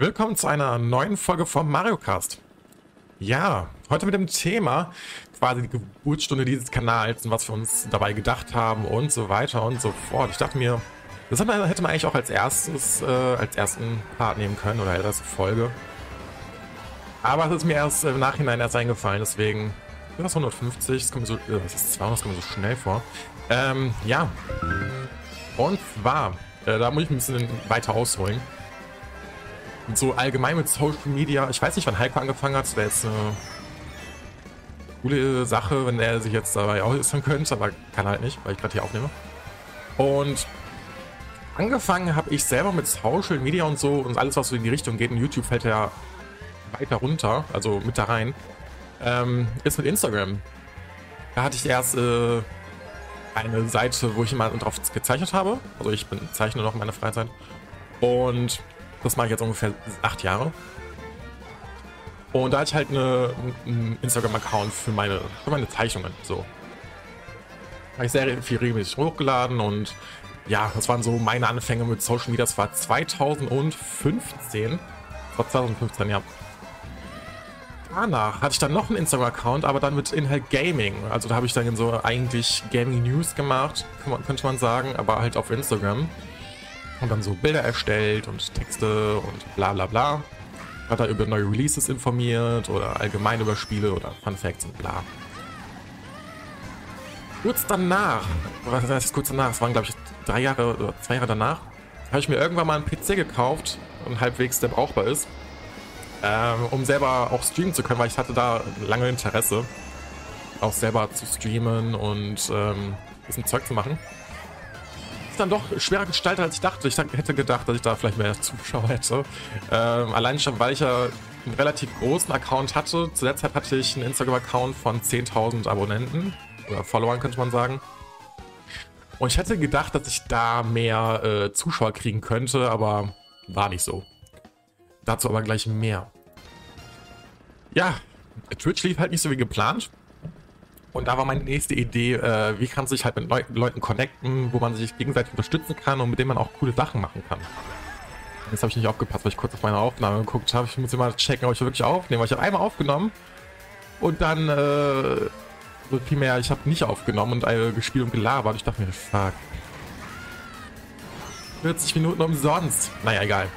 Willkommen zu einer neuen Folge vom Mario Kart. Ja, heute mit dem Thema quasi die Geburtsstunde dieses Kanals und was wir uns dabei gedacht haben und so weiter und so fort. Ich dachte mir, das hätte man eigentlich auch als erstes, äh, als ersten Part nehmen können oder als erste Folge. Aber es ist mir erst im Nachhinein erst eingefallen, deswegen das 150, das kommt mir so, äh, das ist 200, das kommt mir so schnell vor. Ähm, ja. Und zwar, äh, da muss ich ein bisschen weiter ausholen so allgemein mit Social Media, ich weiß nicht, wann Heiko angefangen hat, das wäre jetzt eine coole Sache, wenn er sich jetzt dabei äußern könnte, aber kann halt nicht, weil ich gerade hier aufnehme. Und angefangen habe ich selber mit Social Media und so und alles, was so in die Richtung geht, und YouTube fällt ja weiter runter, also mit da rein, ähm, ist mit Instagram. Da hatte ich erst äh, eine Seite, wo ich immer drauf gezeichnet habe. Also ich bin zeichne noch in meiner Freizeit. Und das mache ich jetzt ungefähr acht Jahre. Und da hatte ich halt eine, einen Instagram-Account für meine, für meine Zeichnungen. So. Habe ich sehr viel regelmäßig hochgeladen und ja, das waren so meine Anfänge mit Social Media. Das war 2015. Das war 2015, ja. Danach hatte ich dann noch einen Instagram-Account, aber dann mit Inhalt Gaming. Also da habe ich dann so eigentlich Gaming News gemacht, könnte man sagen, aber halt auf Instagram und dann so Bilder erstellt und Texte und bla bla bla. Hat er über neue Releases informiert oder allgemein über Spiele oder Fun Facts und bla. Kurz danach, was heißt kurz danach, es waren glaube ich drei Jahre oder zwei Jahre danach, habe ich mir irgendwann mal einen PC gekauft und halbwegs der brauchbar ist, ähm, um selber auch streamen zu können, weil ich hatte da lange Interesse, auch selber zu streamen und ähm, ein bisschen Zeug zu machen dann doch schwerer gestaltet, als ich dachte. Ich hätte gedacht, dass ich da vielleicht mehr Zuschauer hätte. Ähm, allein schon, weil ich ja einen relativ großen Account hatte. Zu der Zeit hatte ich einen Instagram-Account von 10.000 Abonnenten oder Followern, könnte man sagen. Und ich hätte gedacht, dass ich da mehr äh, Zuschauer kriegen könnte, aber war nicht so. Dazu aber gleich mehr. Ja, Twitch lief halt nicht so wie geplant. Und da war meine nächste Idee, äh, wie kann man sich halt mit Leu Leuten connecten, wo man sich gegenseitig unterstützen kann und mit denen man auch coole Sachen machen kann. Jetzt habe ich nicht aufgepasst, weil ich kurz auf meine Aufnahme geguckt habe. Ich muss immer checken, ob ich wirklich aufnehme. Ich habe einmal aufgenommen und dann äh, so mehr, ich habe nicht aufgenommen und äh, gespielt und gelabert. Ich dachte mir, fuck. 40 Minuten umsonst. Naja, egal.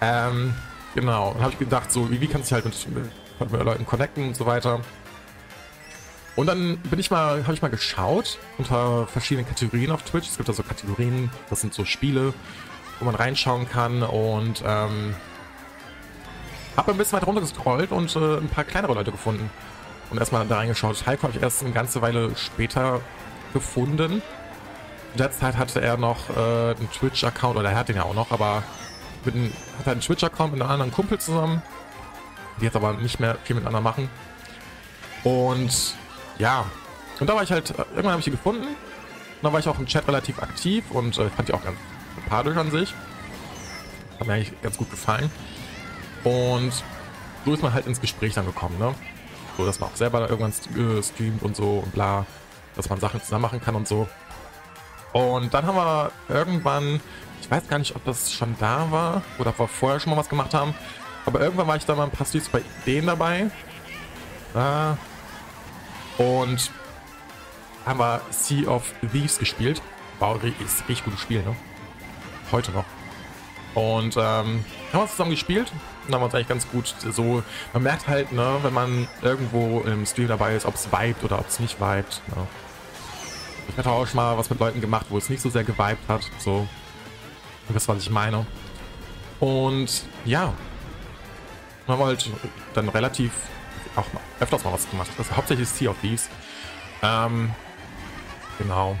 Ähm, genau. Dann habe ich gedacht, so, wie, wie kannst du halt mit, mit, mit Leuten connecten und so weiter. Und dann bin ich mal, habe ich mal geschaut unter verschiedenen Kategorien auf Twitch. Es gibt da so Kategorien, das sind so Spiele, wo man reinschauen kann und ähm, habe ein bisschen weit runter gescrollt und äh, ein paar kleinere Leute gefunden. Und erstmal da reingeschaut. Heiko habe ich erst eine ganze Weile später gefunden. In der Zeit hatte er noch äh, einen Twitch-Account, oder er hat den ja auch noch, aber mit einem, hat einen Twitch-Account mit einem anderen Kumpel zusammen. Die jetzt aber nicht mehr viel miteinander machen. Und ja, und da war ich halt, irgendwann habe ich die gefunden. Und dann war ich auch im Chat relativ aktiv und äh, fand die auch ganz sympathisch an sich. Hat mir eigentlich ganz gut gefallen. Und so ist man halt ins Gespräch dann gekommen, ne? So, dass man auch selber da irgendwann äh, streamt und so und bla. Dass man Sachen zusammen machen kann und so. Und dann haben wir irgendwann, ich weiß gar nicht, ob das schon da war oder ob wir vorher schon mal was gemacht haben. Aber irgendwann war ich da mal ein paar Streams bei denen dabei. Da und haben wir Sea of Thieves gespielt. War ist richtig gutes Spiel, ne? Heute noch. Und ähm, haben wir zusammen gespielt und haben uns eigentlich ganz gut so. Man merkt halt, ne, wenn man irgendwo im Stream dabei ist, ob es vibet oder ob es nicht vibet. Ne? Ich hatte auch schon mal was mit Leuten gemacht, wo es nicht so sehr gewiped hat. So. Das, was ich meine. Und ja. Haben wir halt dann relativ öfters mal was gemacht. Das hauptsächlich Sea of Thieves. Ähm, genau.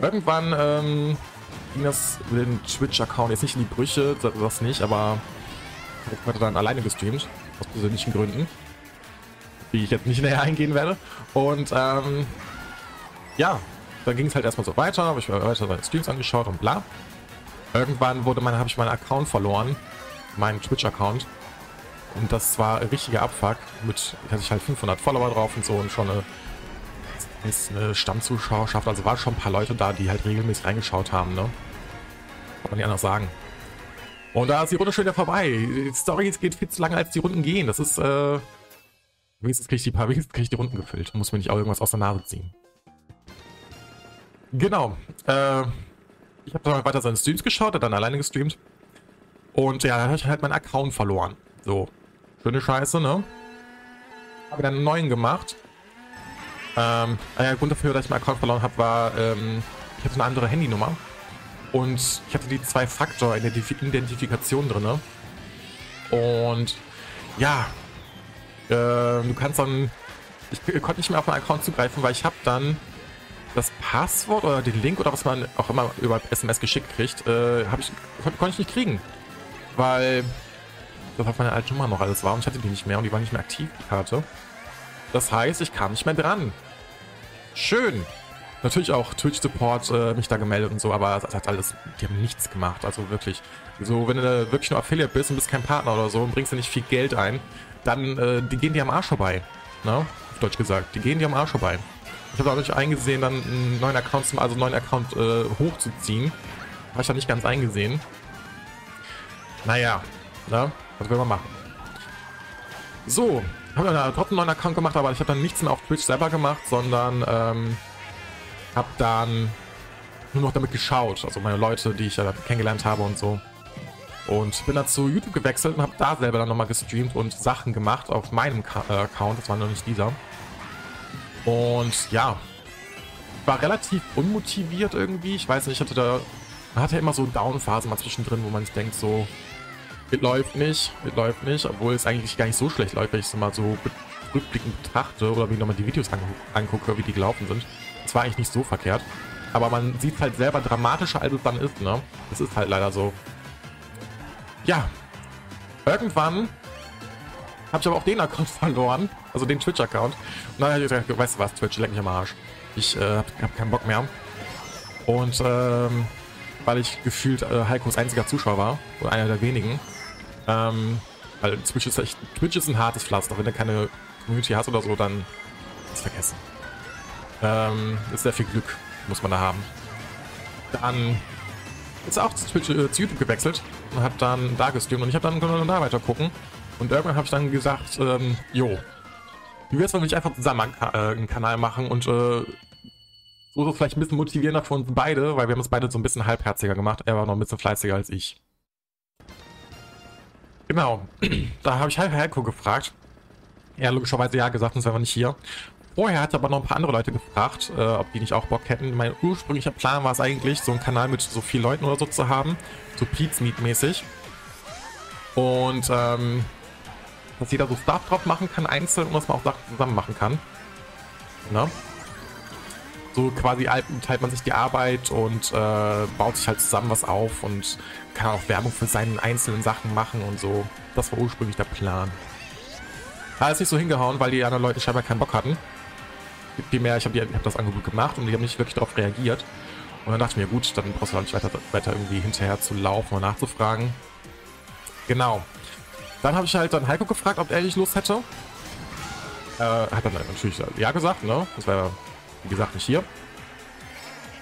Irgendwann ähm, ging das mit dem Twitch-Account jetzt nicht in die Brüche, das nicht, aber ich hatte dann alleine gestreamt, aus persönlichen Gründen, wie ich jetzt nicht näher eingehen werde. Und ähm, ja, dann ging es halt erstmal so weiter, habe ich mir weiter meine Streams angeschaut und bla. Irgendwann wurde mein, habe ich meinen Account verloren, meinen Twitch-Account. Und das war ein richtiger Abfuck. Mit hatte ich halt 500 Follower drauf und so und schon eine, eine Stammzuschauerschaft. Also waren schon ein paar Leute da, die halt regelmäßig reingeschaut haben, ne? Kann man nicht anders sagen. Und da ist die Runde schon wieder vorbei. Die Story geht viel zu lange, als die Runden gehen. Das ist, äh... Wenigstens kriege ich die paar, wenigstens kriege ich die Runden gefüllt. Muss mir nicht auch irgendwas aus der Nase ziehen. Genau. Äh, ich habe dann weiter seine Streams geschaut, hat dann alleine gestreamt. Und ja, ich halt meinen Account verloren. So. Schöne Scheiße, ne? Habe dann einen neuen gemacht. Ähm, der Grund dafür, dass ich meinen Account verloren habe, war, ähm, ich hatte eine andere Handynummer. Und ich hatte die Zwei-Faktor-Identifikation drin. Und ja, äh, du kannst dann... Ich konnte nicht mehr auf meinen Account zugreifen, weil ich habe dann das Passwort oder den Link oder was man auch immer über SMS geschickt kriegt, äh, ich, konnte ich nicht kriegen. Weil das auf meiner alten Nummer noch alles war und ich hatte die nicht mehr und die war nicht mehr aktiv, die Karte. Das heißt, ich kam nicht mehr dran. Schön. Natürlich auch Twitch Support äh, mich da gemeldet und so, aber das hat alles, die haben nichts gemacht, also wirklich. So, wenn du wirklich nur Affiliate bist und bist kein Partner oder so und bringst dir nicht viel Geld ein, dann, äh, die gehen dir am Arsch vorbei. Ne? Auf Deutsch gesagt, die gehen dir am Arsch vorbei. Ich habe nicht eingesehen, dann einen neuen Account, zum, also einen neuen Account äh, hochzuziehen. Habe ich da nicht ganz eingesehen. Naja, ne? Was will man machen? So, habe dann trotzdem einen neuen Account gemacht, aber ich habe dann nichts mehr auf Twitch selber gemacht, sondern ähm, habe dann nur noch damit geschaut. Also meine Leute, die ich ja kennengelernt habe und so. Und bin dann zu YouTube gewechselt und habe da selber dann nochmal gestreamt und Sachen gemacht auf meinem Ka äh, Account. Das war noch nicht dieser. Und ja, war relativ unmotiviert irgendwie. Ich weiß nicht, ich hatte da, man hatte immer so Downphasen mal zwischendrin, wo man sich denkt so, es läuft nicht, es läuft nicht, obwohl es eigentlich gar nicht so schlecht läuft, wenn ich es mal so rückblickend betrachte oder wie ich nochmal die Videos angucke, wie die gelaufen sind. Es war eigentlich nicht so verkehrt. Aber man sieht halt selber dramatischer, als es dann ist, ne? Das ist halt leider so. Ja. Irgendwann habe ich aber auch den Account verloren, also den Twitch-Account. Und dann habe ich gesagt, weißt du was, Twitch, leck mich am Arsch. Ich äh, habe hab keinen Bock mehr. Und ähm, weil ich gefühlt äh, Heikos einziger Zuschauer war, oder einer der wenigen, ähm, weil Twitch ist, echt, Twitch ist ein hartes Pflaster. Wenn du keine Community hast oder so, dann ist vergessen. Ähm, ist sehr viel Glück, muss man da haben. Dann ist auch zu, Twitch, äh, zu YouTube gewechselt und hat dann da gestreamt und ich habe dann da weiter gucken. Und irgendwann habe ich dann gesagt, ähm, jo, wie wär's, wenn wir einfach zusammen äh, einen Kanal machen und äh, so ist es vielleicht ein bisschen motivierender für uns beide, weil wir haben es beide so ein bisschen halbherziger gemacht. Er war noch ein bisschen fleißiger als ich. Genau, da habe ich Heiko gefragt. Er hat logischerweise ja gesagt, sonst wäre wir nicht hier. Vorher hat aber noch ein paar andere Leute gefragt, äh, ob die nicht auch Bock hätten. Mein ursprünglicher Plan war es eigentlich, so einen Kanal mit so vielen Leuten oder so zu haben. So Pete's Meet mäßig. Und ähm, dass jeder so Stuff drauf machen kann, einzeln und dass man auch Sachen zusammen machen kann. Ne? So quasi teilt man sich die Arbeit und äh, baut sich halt zusammen was auf und kann auch Werbung für seine einzelnen Sachen machen und so. Das war ursprünglich der Plan. Hat es nicht so hingehauen, weil die anderen Leute scheinbar keinen Bock hatten. Vielmehr, ich habe hab das Angebot gemacht und die haben nicht wirklich darauf reagiert. Und dann dachte ich mir, gut, dann brauchst du auch nicht weiter, weiter irgendwie hinterher zu laufen und nachzufragen. Genau. Dann habe ich halt dann Heiko gefragt, ob er nicht Lust hätte. Äh, hat dann natürlich ja gesagt, ne? Das war wie gesagt nicht hier.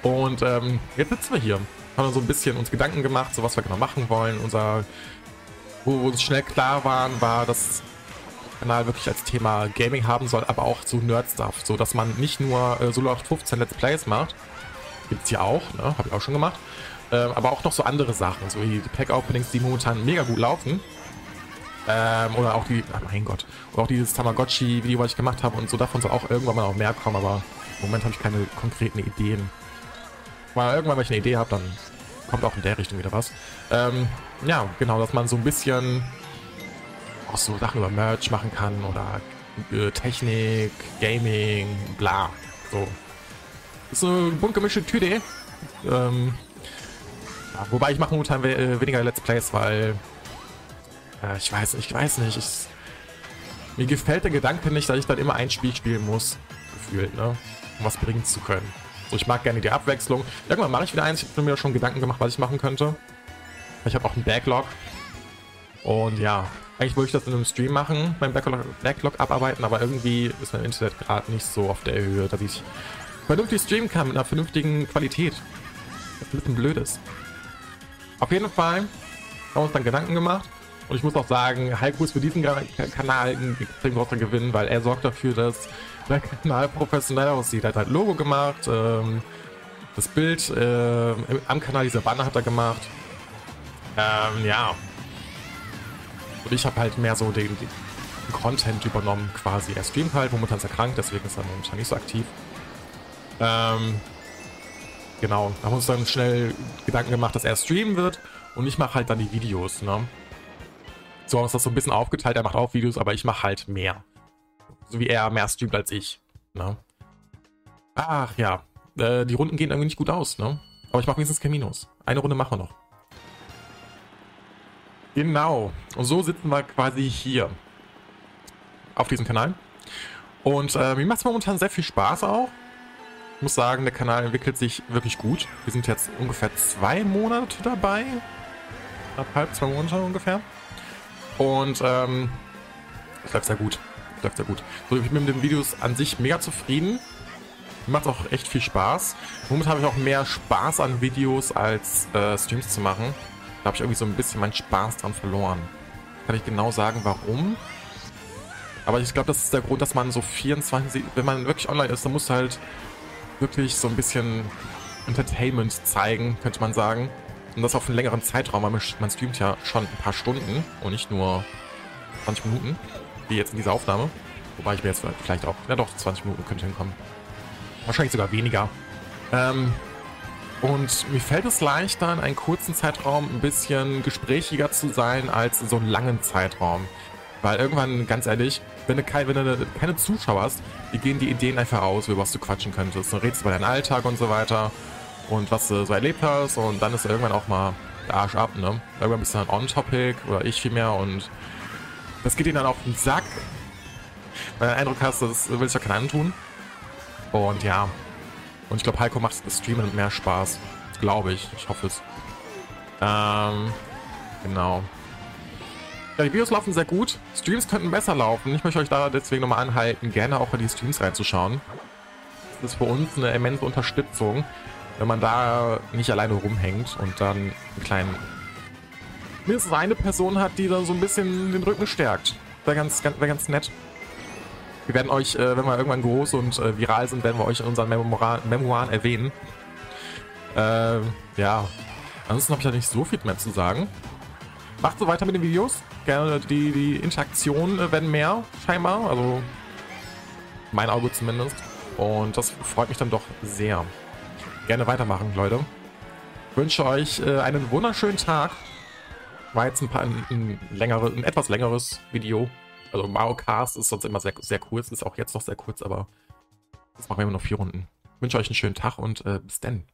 Und ähm, jetzt sitzen wir hier. Haben so ein bisschen uns Gedanken gemacht, so was wir genau machen wollen. Unser, wo, wo uns schnell klar waren, war, dass der Kanal wirklich als Thema Gaming haben soll, aber auch so Nerd-Stuff. So, dass man nicht nur äh, Solo 15 Let's Plays macht. Gibt's ja auch, ne? Habe ich auch schon gemacht. Äh, aber auch noch so andere Sachen, so wie die Pack-Openings, die momentan mega gut laufen. Ähm, oder auch die, ach mein Gott, oder auch dieses Tamagotchi-Video, was ich gemacht habe und so, davon soll auch irgendwann mal noch mehr kommen, aber im Moment habe ich keine konkreten Ideen. Weil irgendwann, wenn ich eine Idee habe, dann kommt auch in der Richtung wieder was. Ähm, ja, genau, dass man so ein bisschen auch so Sachen über Merch machen kann oder äh, Technik, Gaming, bla. So. Ist eine bunt gemischte Tüte. Ähm, ja, wobei ich mache momentan we äh, weniger Let's Plays, weil äh, ich weiß, ich weiß nicht. Ich, mir gefällt der Gedanke nicht, dass ich dann immer ein Spiel spielen muss. Gefühlt, ne? Was bringen zu können. So, ich mag gerne die Abwechslung. Irgendwann mache ich wieder eins. Ich habe mir schon Gedanken gemacht, was ich machen könnte. Ich habe auch einen Backlog. Und ja, eigentlich wollte ich das in einem Stream machen, mein Backlog, Backlog abarbeiten, aber irgendwie ist mein Internet gerade nicht so auf der Höhe, dass ich vernünftig streamen kann mit einer vernünftigen Qualität. Was ein bisschen blöd ist. Auf jeden Fall haben uns dann Gedanken gemacht. Und ich muss auch sagen, Heiko ist für diesen Kanal ein extrem großer Gewinn, weil er sorgt dafür, dass der Kanal professionell aussieht. Er hat halt Logo gemacht, ähm, das Bild äh, am Kanal, dieser Banner hat er gemacht. Ähm, ja. Und ich habe halt mehr so den, den, Content übernommen quasi. Er streamt halt, momentan ist er krank, deswegen ist er momentan nicht so aktiv. Ähm, genau, da haben wir uns dann schnell Gedanken gemacht, dass er streamen wird und ich mache halt dann die Videos, ne? So haben wir das so ein bisschen aufgeteilt, er macht auch Videos, aber ich mache halt mehr. So wie er mehr streamt als ich, ne? Ach ja, äh, die Runden gehen irgendwie nicht gut aus, ne? Aber ich mache wenigstens Minus. Eine Runde machen wir noch. Genau. Und so sitzen wir quasi hier. Auf diesem Kanal. Und äh, mir macht es momentan sehr viel Spaß auch. Ich muss sagen, der Kanal entwickelt sich wirklich gut. Wir sind jetzt ungefähr zwei Monate dabei. Halb, zwei Monate ungefähr. Und ähm, es läuft sehr gut. Es läuft sehr gut. So, ich bin mit den Videos an sich mega zufrieden. Macht auch echt viel Spaß. Momentan habe ich auch mehr Spaß an Videos als äh, Streams zu machen. Da habe ich irgendwie so ein bisschen meinen Spaß dran verloren. Kann ich genau sagen, warum. Aber ich glaube, das ist der Grund, dass man so 24, wenn man wirklich online ist, dann muss halt wirklich so ein bisschen Entertainment zeigen, könnte man sagen. Und das auf einen längeren Zeitraum, weil man streamt ja schon ein paar Stunden und nicht nur 20 Minuten, wie jetzt in dieser Aufnahme. Wobei ich mir jetzt vielleicht auch, ja doch, 20 Minuten könnte hinkommen. Wahrscheinlich sogar weniger. Ähm, und mir fällt es leichter, in einem kurzen Zeitraum ein bisschen gesprächiger zu sein, als in so einem langen Zeitraum. Weil irgendwann, ganz ehrlich, wenn du, kein, wenn du keine Zuschauer hast, die gehen die Ideen einfach aus, über was du quatschen könntest. Dann redest du über deinen Alltag und so weiter und was du so erlebt hast und dann ist irgendwann auch mal der Arsch ab, ne? Irgendwann bist du dann on-topic oder ich vielmehr und das geht ihnen dann auf den Sack, weil du den Eindruck hast, das willst du ja keinen tun. Und ja, und ich glaube, Heiko macht das Streamen mehr Spaß. Glaube ich. Ich hoffe es. Ähm, genau. Ja, die Videos laufen sehr gut. Streams könnten besser laufen. Ich möchte euch da deswegen nochmal anhalten, gerne auch in die Streams reinzuschauen. Das ist für uns eine immense Unterstützung, wenn man da nicht alleine rumhängt und dann einen kleinen mindestens eine Person hat, die dann so ein bisschen den Rücken stärkt. Wäre ganz, ganz, wär ganz nett. Wir werden euch, äh, wenn wir irgendwann groß und äh, viral sind, werden wir euch in unseren Memoir Memoiren erwähnen. Äh, ja, ansonsten habe ich ja nicht so viel mehr zu sagen. Macht so weiter mit den Videos. Gerne die, die Interaktionen werden mehr, scheinbar. Also mein Auge zumindest. Und das freut mich dann doch sehr. Gerne weitermachen, Leute. Ich wünsche euch äh, einen wunderschönen Tag. War jetzt ein, paar, ein, ein, längere, ein etwas längeres Video. Also Mario Cast ist sonst immer sehr, sehr kurz, ist auch jetzt noch sehr kurz, aber das machen wir immer noch vier Runden. Ich wünsche euch einen schönen Tag und äh, bis dann.